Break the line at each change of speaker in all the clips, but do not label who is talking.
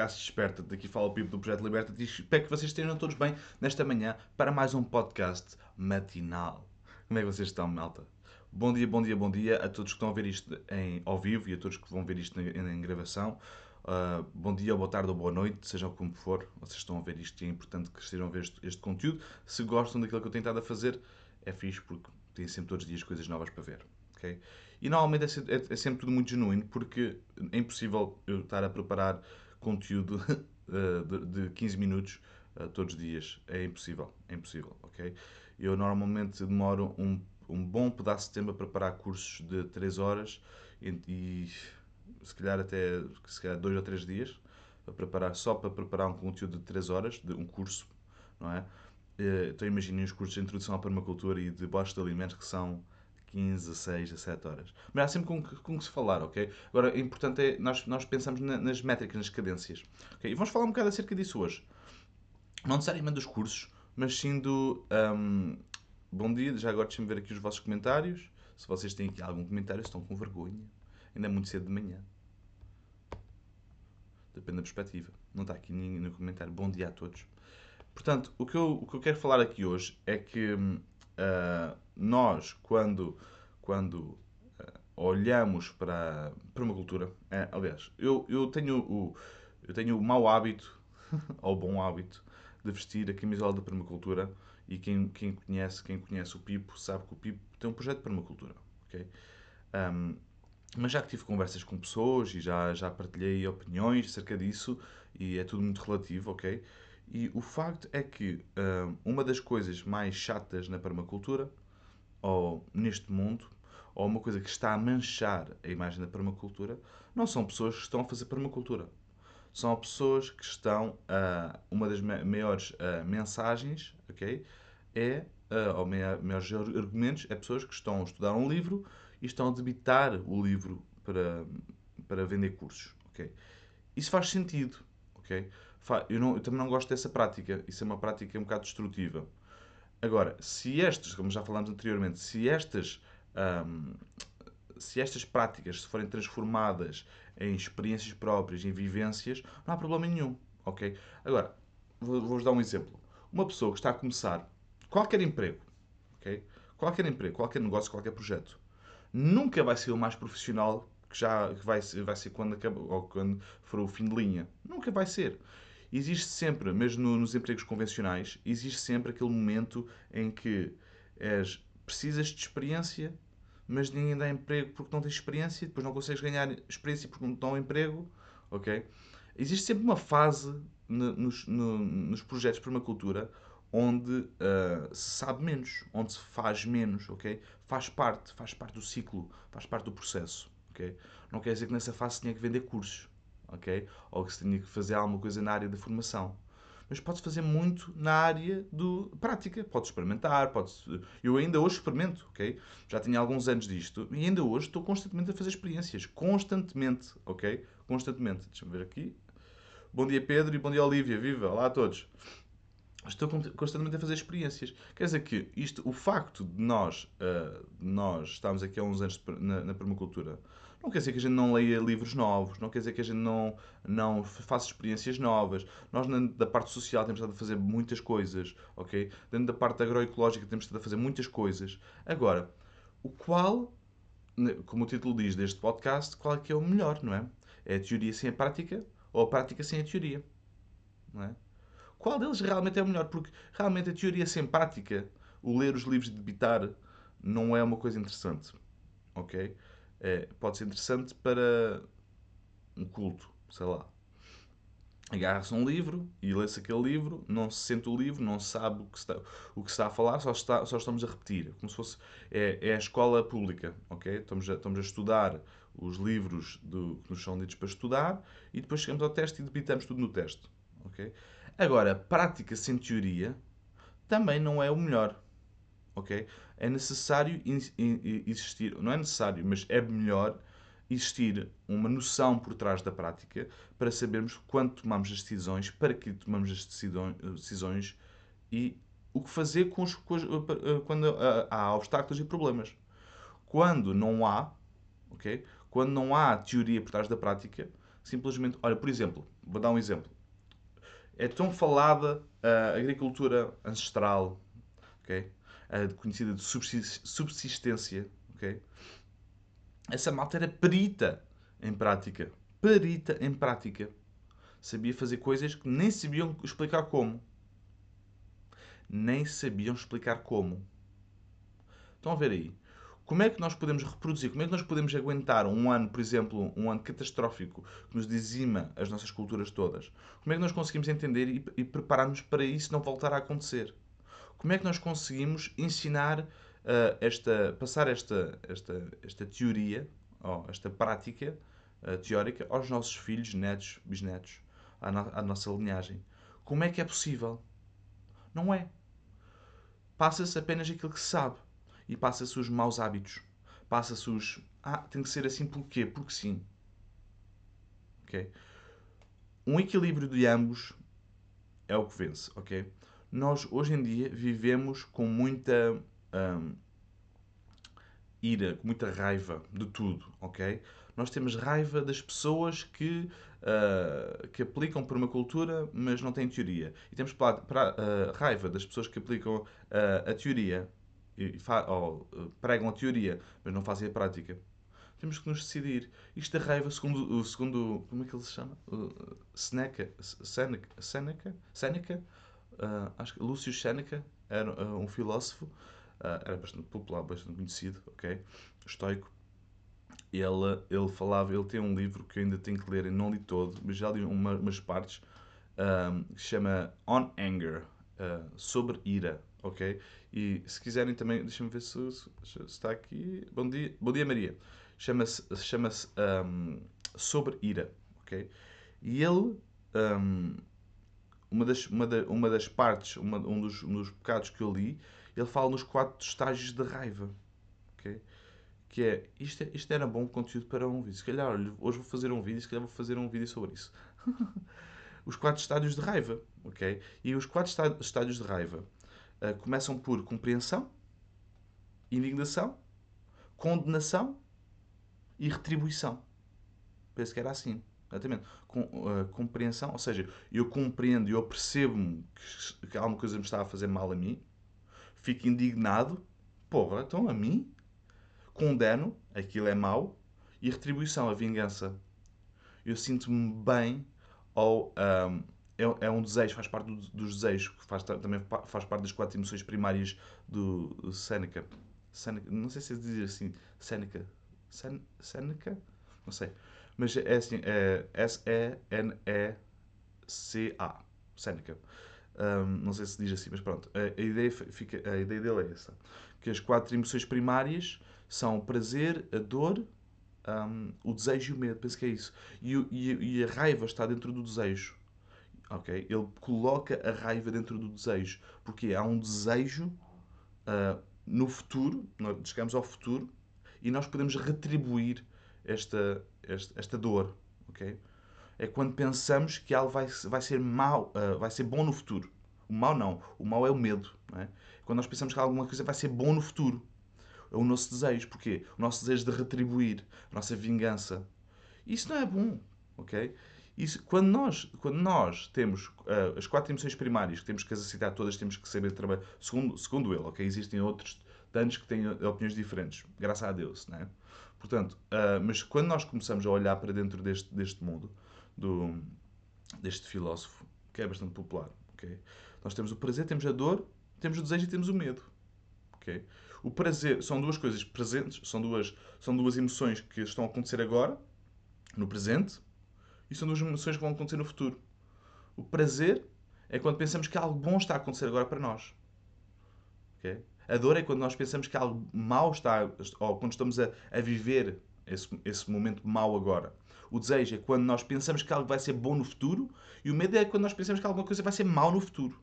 podcast Desperta. Daqui fala o Pipo do Projeto Liberta e espero que vocês estejam todos bem nesta manhã para mais um podcast matinal. Como é que vocês estão, malta? Bom dia, bom dia, bom dia a todos que estão a ver isto em, ao vivo e a todos que vão ver isto em, em gravação. Uh, bom dia, boa tarde ou boa noite, sejam como for, vocês estão a ver isto e é importante que estejam a ver este, este conteúdo. Se gostam daquilo que eu tenho estado a fazer, é fixe porque têm sempre todos os dias coisas novas para ver. Okay? E normalmente é, é, é, sempre tudo muito genuíno, porque é impossível eu estar a preparar conteúdo uh, de, de 15 minutos uh, todos os dias. É impossível, é impossível, ok? Eu normalmente demoro um, um bom pedaço de tempo a preparar cursos de 3 horas e, e se calhar até se calhar 2 ou 3 dias para preparar, só para preparar um conteúdo de 3 horas, de um curso, não é? Eh, então imaginem os cursos de introdução à permacultura e de bosta de alimentos que são 15, 6, 17 horas. Mas há sempre com, com que se falar, ok? Agora, o importante é nós, nós pensamos na, nas métricas, nas cadências. Okay? E vamos falar um bocado acerca disso hoje. Não necessariamente dos cursos, mas sim do. Um, bom dia, já agora deixem-me ver aqui os vossos comentários. Se vocês têm aqui algum comentário, estão com vergonha. Ainda é muito cedo de manhã. Depende da perspectiva. Não está aqui ninguém no comentário. Bom dia a todos. Portanto, o que eu, o que eu quero falar aqui hoje é que uh, nós, quando, quando uh, olhamos para a permacultura, uh, aliás, eu, eu, tenho o, eu tenho o mau hábito, ou bom hábito, de vestir a camisola da permacultura e quem, quem conhece quem conhece o Pipo sabe que o Pipo tem um projeto de permacultura, ok? Um, mas já que tive conversas com pessoas e já, já partilhei opiniões acerca disso e é tudo muito relativo, ok? E o facto é que uh, uma das coisas mais chatas na permacultura, ou neste mundo, ou uma coisa que está a manchar a imagem da permacultura, não são pessoas que estão a fazer permacultura. São pessoas que estão a. Uh, uma das maiores uh, mensagens, ok? É. Uh, ou maiores argumentos é pessoas que estão a estudar um livro e estão a debitar o livro para, para vender cursos, ok? Isso faz sentido, ok? Eu, não, eu também não gosto dessa prática. Isso é uma prática um bocado destrutiva. Agora, se estas, como já falámos anteriormente, se estas, hum, se estas práticas se forem transformadas em experiências próprias, em vivências, não há problema nenhum, ok? Agora, vou-vos dar um exemplo. Uma pessoa que está a começar qualquer emprego, ok? Qualquer emprego, qualquer negócio, qualquer projeto, nunca vai ser o mais profissional que já vai, vai ser quando, acaba, ou quando for o fim de linha. Nunca vai ser existe sempre, mesmo nos empregos convencionais, existe sempre aquele momento em que és, precisas de experiência, mas ninguém dá emprego porque não tens experiência, depois não consegues ganhar experiência porque não dão emprego, ok? Existe sempre uma fase no, nos, no, nos projetos de permacultura onde uh, se sabe menos, onde se faz menos, ok? Faz parte, faz parte do ciclo, faz parte do processo, ok? Não quer dizer que nessa fase se tinha que vender cursos, ok? Ou que se tinha que fazer alguma coisa na área da formação. Mas pode fazer muito na área do prática. Pode experimentar, pode Eu ainda hoje experimento, ok? Já tenho alguns anos disto e ainda hoje estou constantemente a fazer experiências. Constantemente, ok? Constantemente. Deixa-me ver aqui. Bom dia, Pedro, e bom dia, Olívia. Viva! Olá a todos. Estou constantemente a fazer experiências. Quer dizer que isto, o facto de nós, uh, nós estarmos aqui há uns anos na, na permacultura, não quer dizer que a gente não leia livros novos, não quer dizer que a gente não, não faça experiências novas. Nós, da parte social, temos estado a fazer muitas coisas, ok? Dentro da parte agroecológica, temos estado a fazer muitas coisas. Agora, o qual, como o título diz deste podcast, qual é que é o melhor, não é? É a teoria sem a prática ou a prática sem a teoria, não é? Qual deles realmente é o melhor? Porque realmente a teoria sem prática, o ler os livros de Bitar, não é uma coisa interessante, ok? É, pode ser interessante para um culto, sei lá. Agarra-se um livro e lê-se aquele livro, não se sente o livro, não sabe o que está, o que está a falar, só, está, só estamos a repetir. Como se fosse. É, é a escola pública, ok? Estamos a, estamos a estudar os livros do, que nos são ditos para estudar e depois chegamos ao teste e debitamos tudo no teste, ok? Agora, prática sem teoria também não é o melhor, ok? É necessário existir, não é necessário, mas é melhor existir uma noção por trás da prática para sabermos quando tomamos as decisões, para que tomamos as decisões e o que fazer com os, com os, eh, quando há obstáculos e problemas. Quando não há, ok? Quando não há teoria por trás da prática, simplesmente. Olha, por exemplo, vou dar um exemplo. É tão falada a agricultura ancestral, ok? Conhecida de subsistência, ok? Essa malta era perita em prática. Perita em prática. Sabia fazer coisas que nem sabiam explicar como. Nem sabiam explicar como. Estão a ver aí? Como é que nós podemos reproduzir? Como é que nós podemos aguentar um ano, por exemplo, um ano catastrófico que nos dizima as nossas culturas todas? Como é que nós conseguimos entender e, e preparar-nos para isso não voltar a acontecer? Como é que nós conseguimos ensinar uh, esta, passar esta, esta, esta teoria, ou esta prática uh, teórica aos nossos filhos, netos, bisnetos, à, no, à nossa linhagem? Como é que é possível? Não é. Passa-se apenas aquilo que se sabe e passa-se os maus hábitos. Passa-se os. Ah, tem que ser assim porquê? Porque sim. Ok? Um equilíbrio de ambos é o que vence, ok? Nós hoje em dia vivemos com muita hum, ira, com muita raiva de tudo, ok? Nós temos raiva das pessoas que, uh, que aplicam permacultura, mas não têm teoria. E temos pra, pra, uh, raiva das pessoas que aplicam uh, a teoria, e ou, pregam a teoria, mas não fazem a prática. Temos que nos decidir. Isto da raiva, segundo, segundo como é que ele se chama? Seneca, Seneca, Seneca, Seneca uh, acho que Lúcio Seneca era uh, um filósofo, uh, era bastante popular, bastante conhecido, ok? Estoico. Ele, ele falava, ele tem um livro que eu ainda tenho que ler, e não li todo, mas já li uma, umas partes, que se chama On Anger, sobre ira, ok? E se quiserem também, deixa-me ver se, se, se, está aqui. Bom dia, bom dia Maria. Chama-se chama um, Sobre Ira, ok? E ele, um, uma, das, uma, da, uma das partes, uma, um, dos, um dos pecados que eu li, ele fala nos quatro estágios de raiva, ok? Que é, isto, é, isto era bom conteúdo para um vídeo. Se calhar, hoje vou fazer um vídeo, se calhar vou fazer um vídeo sobre isso. os quatro estádios de raiva, ok? E os quatro estádios de raiva uh, começam por compreensão, indignação, condenação e retribuição. Penso que era assim. Exatamente. Com, uh, compreensão, ou seja, eu compreendo eu percebo que, que alguma coisa me está a fazer mal a mim, fico indignado, porra, então a mim, condeno, aquilo é mau, e retribuição, a vingança. Eu sinto-me bem ou um, é, é um desejo, faz parte do, dos desejos, faz, também faz parte das quatro emoções primárias do, do Seneca. Seneca. Não sei se se diz assim, Seneca. Sen, Seneca? Não sei. Mas é assim, é S-E-N-E-C-A. Seneca. Um, não sei se diz assim, mas pronto. A, a, ideia, fica, a ideia dele é essa. Que as quatro emoções primárias são o prazer, a dor, um, o desejo e o medo. Penso que é isso. E, e, e a raiva está dentro do desejo. Okay? Ele coloca a raiva dentro do desejo. Porque há um desejo uh, no futuro, nós chegamos ao futuro, e nós podemos retribuir esta, esta, esta dor. Okay? É quando pensamos que algo vai, vai ser mau, uh, vai ser bom no futuro. O mal não. O mal é o medo. Não é? Quando nós pensamos que alguma coisa vai ser bom no futuro. É o nosso desejo. Porquê? O nosso desejo de retribuir. A nossa vingança. Isso não é bom. Ok? Isso, quando, nós, quando nós temos uh, as quatro emoções primárias, que temos que aceitar todas, temos que saber trabalhar, segundo, segundo ele, ok? Existem outros tantos que têm opiniões diferentes, graças a Deus, né? Portanto, uh, mas quando nós começamos a olhar para dentro deste, deste mundo, do, deste filósofo, que é bastante popular, ok? Nós temos o prazer, temos a dor, temos o desejo e temos o medo, ok? O prazer são duas coisas presentes, são duas, são duas emoções que estão a acontecer agora, no presente, e são duas emoções que vão acontecer no futuro. O prazer é quando pensamos que algo bom está a acontecer agora para nós. Okay? A dor é quando nós pensamos que algo mau está, ou quando estamos a, a viver esse, esse momento mau agora. O desejo é quando nós pensamos que algo vai ser bom no futuro, e o medo é quando nós pensamos que alguma coisa vai ser mau no futuro.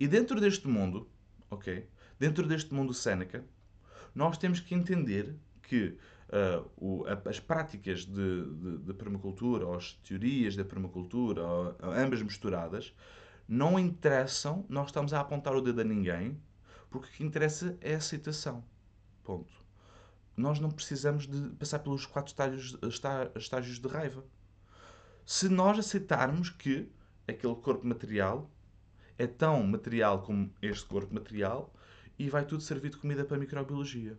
E dentro deste mundo, ok? Dentro deste mundo Seneca, nós temos que entender que uh, o, a, as práticas de, de, de, permacultura, ou as teorias da permacultura, ou, ambas misturadas, não interessam, nós estamos a apontar o dedo a ninguém, porque o que interessa é a aceitação. Ponto. Nós não precisamos de passar pelos quatro estágios, estágios de raiva. se nós aceitarmos que aquele corpo material é tão material como este corpo material e vai tudo servir de comida para a microbiologia.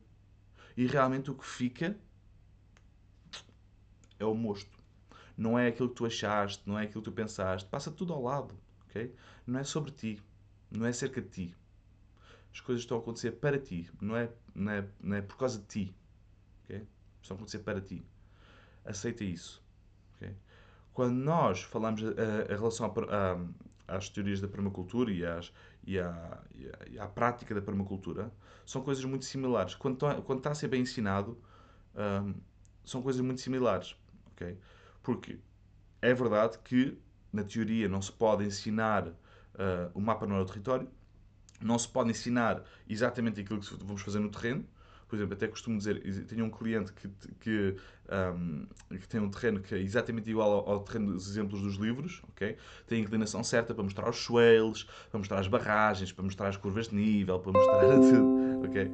E realmente o que fica é o mosto. Não é aquilo que tu achaste, não é aquilo que tu pensaste. Passa tudo ao lado, ok? Não é sobre ti. Não é acerca de ti. As coisas estão a acontecer para ti. Não é, não é, não é por causa de ti. ok? Estão a acontecer para ti. Aceita isso. ok? Quando nós falamos a, a relação a, às teorias da permacultura e, às, e, à, e, à, e à prática da permacultura, são coisas muito similares. Quando, quando está a ser bem ensinado, um, são coisas muito similares. ok? Porque é verdade que, na teoria, não se pode ensinar uh, o mapa no território, não se pode ensinar exatamente aquilo que vamos fazer no terreno. Por exemplo, até costumo dizer, tenho um cliente que, que, um, que tem um terreno que é exatamente igual ao, ao, terreno dos exemplos dos livros, ok? Tem a inclinação certa para mostrar os swales, para mostrar as barragens, para mostrar as curvas de nível, para mostrar tudo, ok?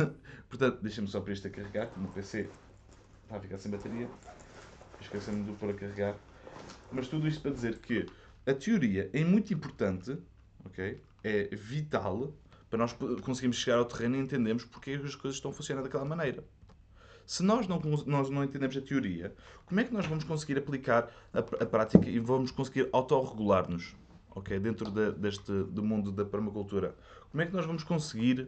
Portanto, deixem-me só para isto a carregar, que o meu PC está a ficar sem bateria. Esqueci-me de pôr a carregar. Mas tudo isto para dizer que a teoria é muito importante, ok? É vital para nós conseguirmos chegar ao terreno e entendermos porque as coisas estão a funcionar daquela maneira. Se nós não, nós não entendemos a teoria, como é que nós vamos conseguir aplicar a, a prática e vamos conseguir autorregular-nos okay, dentro de, deste do mundo da permacultura? Como é que nós vamos conseguir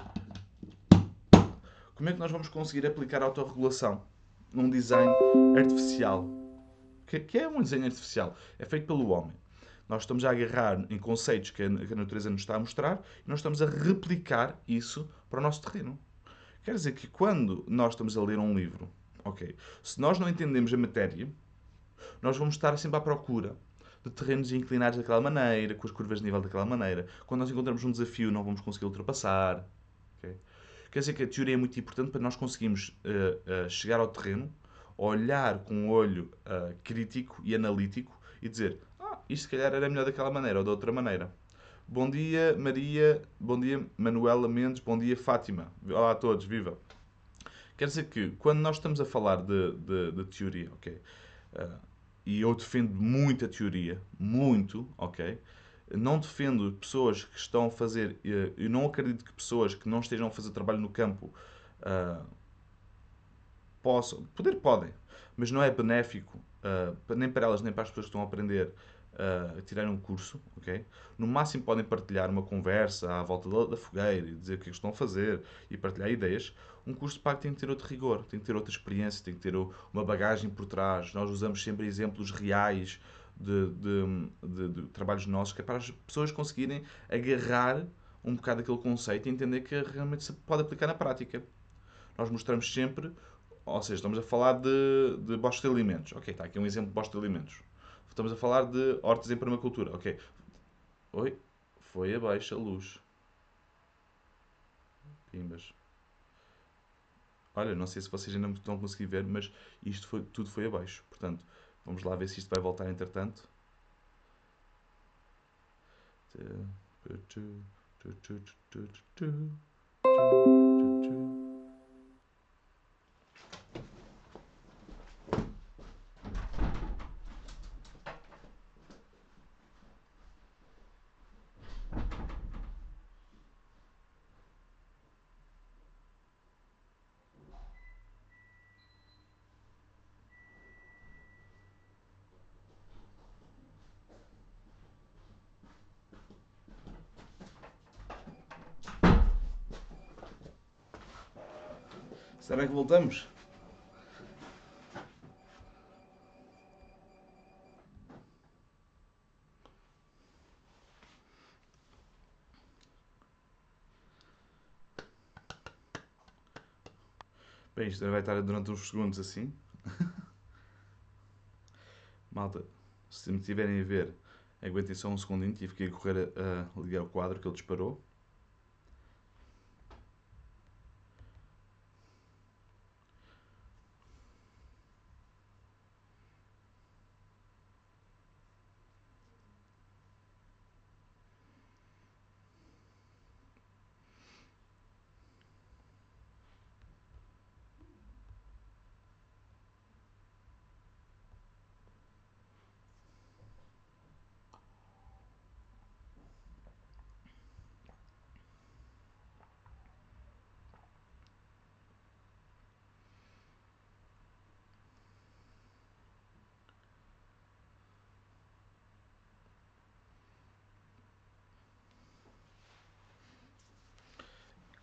como é que nós vamos conseguir aplicar a autorregulação num design artificial? Que, que é um desenho artificial? É feito pelo homem. Nós estamos a agarrar em conceitos que a, natureza nos está a mostrar e nós estamos a replicar isso para o nosso terreno. Quer dizer que quando nós estamos a ler um livro, ok, se nós não entendemos a matéria, nós vamos estar sempre à procura de terrenos inclinados daquela maneira, com as curvas de nível daquela maneira. Quando nós encontramos um desafio, não vamos conseguir ultrapassar. Okay? Quer dizer que a teoria é muito importante para nós conseguirmos uh, uh, chegar ao terreno, olhar com um olho uh, crítico e analítico e dizer isto se calhar era melhor daquela maneira ou de outra maneira. Bom dia, Maria. Bom dia, Manuela Mendes. Bom dia, Fátima. Olá a todos, viva. Quer dizer que, quando nós estamos a falar de, de, de teoria, ok? Uh, e eu defendo muito a teoria, muito, ok? Não defendo pessoas que estão a fazer. Uh, eu não acredito que pessoas que não estejam a fazer trabalho no campo uh, possam. Poder podem, mas não é benéfico, uh, nem para elas nem para as pessoas que estão a aprender uh, tirar um curso, ok? No máximo podem partilhar uma conversa à volta da, da fogueira e dizer o que, é que estão a fazer e partilhar ideias. Um curso de pago tem que ter outro rigor, tem que ter outra experiência, tem que ter uma bagagem por trás. Nós usamos sempre exemplos reais de, de, de, de trabalhos nossos, que é para as pessoas conseguirem agarrar um bocado aquele conceito e entender que realmente se pode aplicar na prática. Nós mostramos sempre, ou seja, estamos a falar de, de bosques de alimentos. Ok, está aqui um exemplo de bosque de alimentos. Estamos a falar de hortas em permacultura. Ok. Oi? Foi abaixo a luz. Pimbas. Olha, não sei se vocês ainda estão a conseguir ver, mas isto foi, tudo foi abaixo. Portanto, vamos lá ver se isto vai voltar entretanto. Será que voltamos? Bem, isto vai estar durante uns segundos assim. Malta, se me tiverem a ver, aguentem só um segundinho, tive que correr a, a ligar o quadro que ele disparou.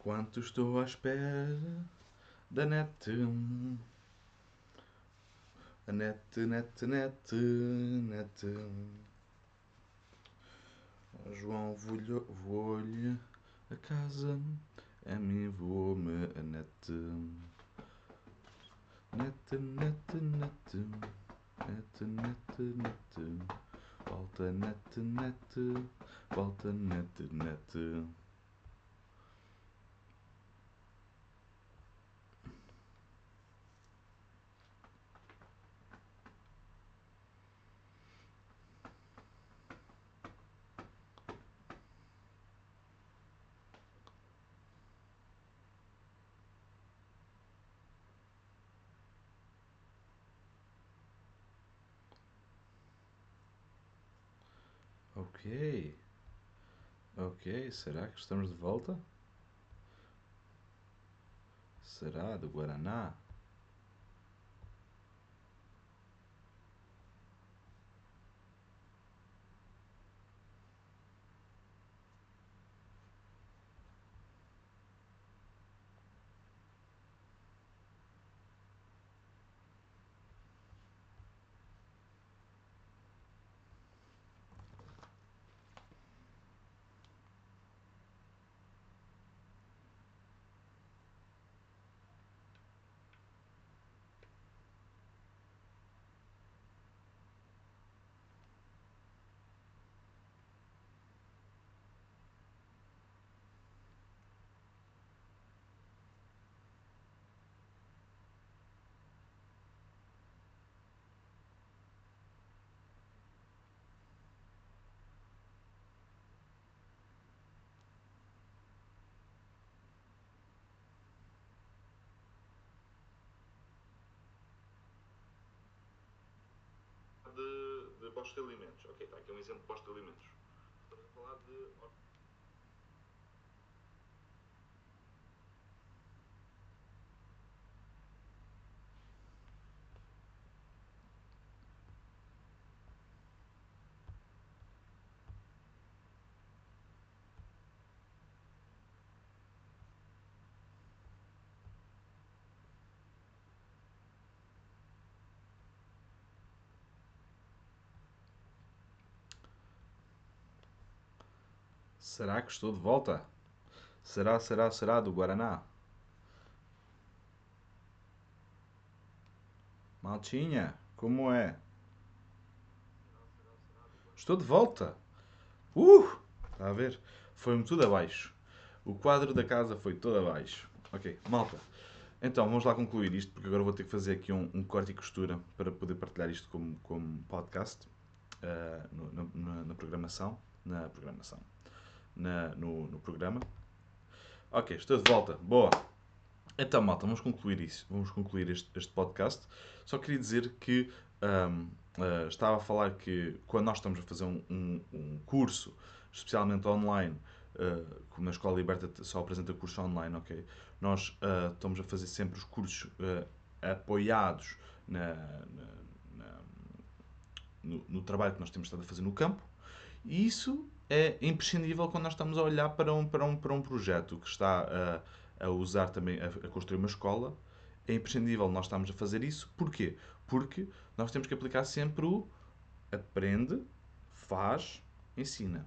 Enquanto estou à espera da net. A net, net, net, net. João, vou-lhe a casa. A mim vou-me a net. Net, net, net. Net, net, net. Volta net, net. Volta net, net. Ok. Ok, será que estamos de volta? Será do Guaraná? De, postos de alimentos. Ok, está aqui um exemplo de postos de alimentos. Estamos a falar de. Será que estou de volta? Será, será, será do Guaraná? Maltinha, como é? Estou de volta! Uh! Está a ver? Foi-me tudo abaixo. O quadro da casa foi todo abaixo. Ok, malta. Então, vamos lá concluir isto, porque agora vou ter que fazer aqui um, um corte e costura para poder partilhar isto como, como podcast uh, no, na, na programação. Na programação na, no, no programa. Ok, estou de volta. Boa. Então, malta, vamos concluir isso. Vamos concluir este, este podcast. Só queria dizer que um, uh, ah, estava a falar que quando nós estamos a fazer um, um, um curso, especialmente online, uh, como na Escola Liberta só apresenta curso online, ok? Nós uh, estamos a fazer sempre os cursos apoiados na, na, na no, no, trabalho que nós temos estado a fazer no campo. E isso é imprescindível quando nós estamos a olhar para um, para um, para um projeto que está a, a usar também, a, a construir uma escola. É imprescindível nós estamos a fazer isso. Porquê? Porque nós temos que aplicar sempre o aprende, faz, ensina.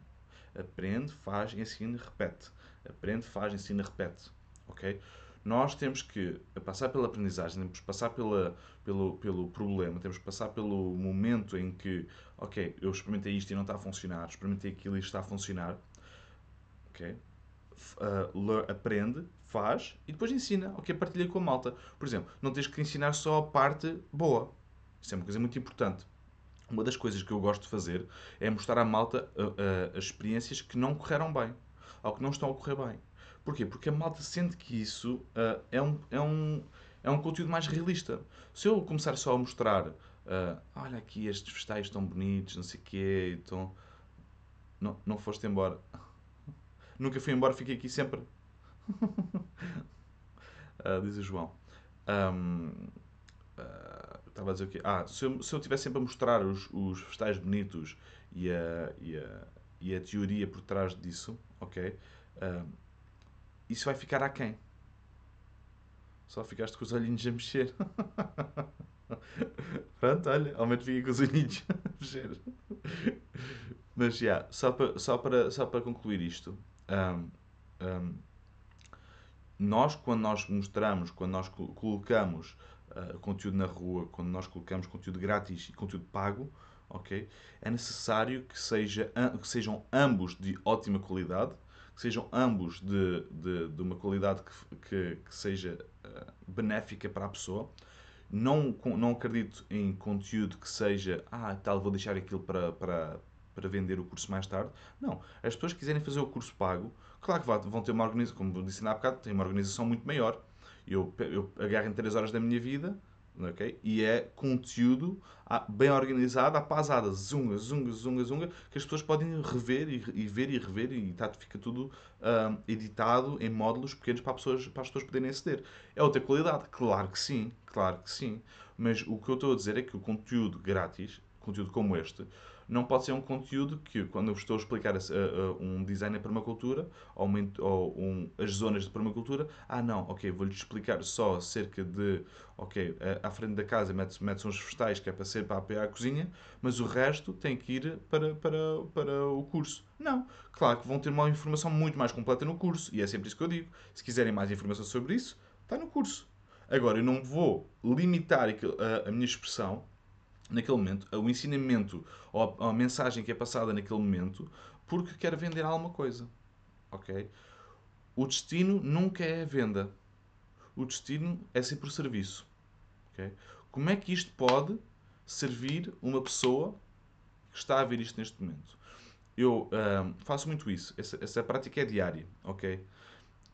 Aprende, faz, ensina, repete. Aprende, faz, ensina, repete. Ok? Nós temos que passar pela aprendizagem, temos que passar pela, pelo, pelo problema, temos que passar pelo momento em que, ok, eu experimentei isto e não está a funcionar, experimentei aquilo e está a funcionar. Ok? Uh, aprende, faz e depois ensina. Ok, partilha com a malta. Por exemplo, não tens que ensinar só a parte boa. Isso é uma coisa muito importante. Uma das coisas que eu gosto de fazer é mostrar à malta uh, uh, as experiências que não correram bem ou que não estão a correr bem. Porquê? Porque a malta sente que isso uh, é, um, é, um, é um conteúdo mais realista. Se eu começar só a mostrar, uh, olha aqui estes vegetais estão bonitos, não sei o quê, então não, não foste embora. Nunca fui embora, fiquei aqui sempre. uh, diz o João. Um, estava a dizer o quê? Ah, se eu, se eu tivesse sempre a mostrar os, os vegetais bonitos e a, e, a, e a teoria por trás disso, ok? Isso vai ficar aquém. Só ficaste com os olhinhos a mexer. Pronto, olha, ao menos fica com os olhinhos a mexer. Mas, já, yeah, só, para, só, para, só para concluir isto. Um, um, nós, quando nós mostramos, quando nós colocamos uh, conteúdo na rua, quando nós colocamos conteúdo grátis e conteúdo pago, ok? É necessário que, seja, que sejam ambos de ótima qualidade, que sejam ambos de, de, de uma qualidade que, que, que seja uh, benéfica para a pessoa. Não, não acredito em conteúdo que seja, ah, tal, vou deixar aquilo para, para, para vender o curso mais tarde. Não. As pessoas que quiserem fazer o curso pago, claro que vão ter uma organização, como disse há bocado, tem uma organização muito maior. Eu, eu agarro em 3 horas da minha vida Okay? E é conteúdo bem organizado, à pasada, zunga, zunga, zunga, zunga, que as pessoas podem rever e, e ver e rever e tá, fica tudo um, editado em módulos pequenos para, pessoas, para as pessoas poderem aceder. É outra qualidade? Claro que sim, claro que sim. Mas o que eu estou a dizer é que o conteúdo grátis, conteúdo como este, não pode ser um conteúdo que, quando eu estou a explicar a, a, um design em permacultura ou, ou um, as zonas de permacultura, ah não, ok, vou-lhe explicar só cerca de, ok, à frente da casa mete-se mete uns vegetais que é para ser para apoiar a cozinha, mas o resto tem que ir para, para, para o curso. Não, claro que vão ter uma informação muito mais completa no curso, e é sempre isso que eu digo. Se quiserem mais informação sobre isso, está no curso. Agora, eu não vou limitar a, a minha expressão naquele momento, o ensinamento ou a, mensagem que é passada naquele momento, porque quer vender alguma coisa. Ok? O destino nunca é a venda. O destino é sempre o serviço. Okay? Como é que isto pode servir uma pessoa que está a ver isto neste momento? Eu uh, faço muito isso. Essa, essa prática é diária. Ok?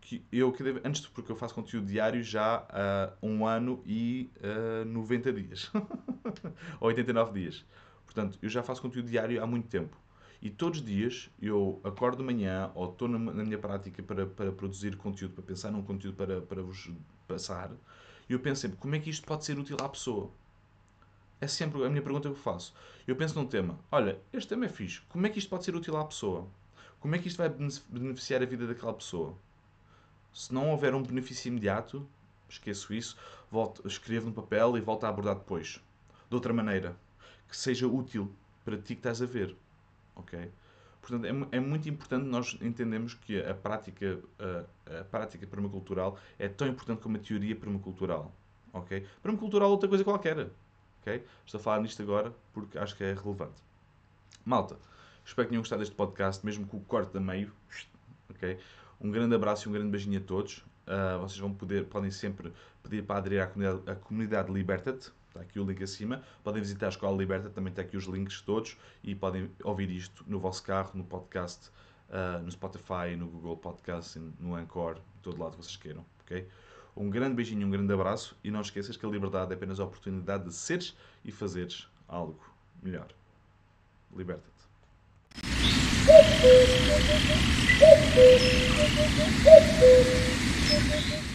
Que eu, antes porque eu faço conteúdo diário já há um ano e uh, 90 dias, ou 89 dias. Portanto, eu já faço conteúdo diário há muito tempo. E todos os dias eu acordo de manhã ou estou na, na minha prática para, para produzir conteúdo, para pensar num conteúdo para, para vos passar, e eu penso sempre, como é que isto pode ser útil à pessoa? É sempre a minha pergunta que eu faço. Eu penso num tema, olha, este tema é fixe, como é que isto pode ser útil à pessoa? Como é que isto vai beneficiar a vida daquela pessoa? Se não houver um benefício imediato, esqueço isso, volto, escrevo no papel e volto a abordar depois. De outra maneira, que seja útil para ti que estás a ver. Ok? Portanto, é, é muito importante nós entendermos que a prática, a, a, prática permacultural é tão importante como a teoria permacultural. Ok? Permacultural é outra coisa qualquer. Ok? Estou a falar nisto agora porque acho que é relevante. Malta, espero que tenham gostado deste podcast, mesmo com o corte a meio. Ok? Um grande abraço e um grande beijinho a todos. Uh, vocês vão poder, podem sempre pedir para aderir à comunidade, à comunidade Liberta-te. Está aqui o link acima. Podem visitar a Escola Liberta, também está aqui os links todos. E podem ouvir isto no vosso carro, no podcast, uh, no Spotify, no Google Podcast, no Anchor, todo lado que vocês queiram. Okay? Um grande beijinho, um grande abraço. E não esqueças que a liberdade é apenas a oportunidade de seres e fazeres algo melhor. Liberta-te. Thank you.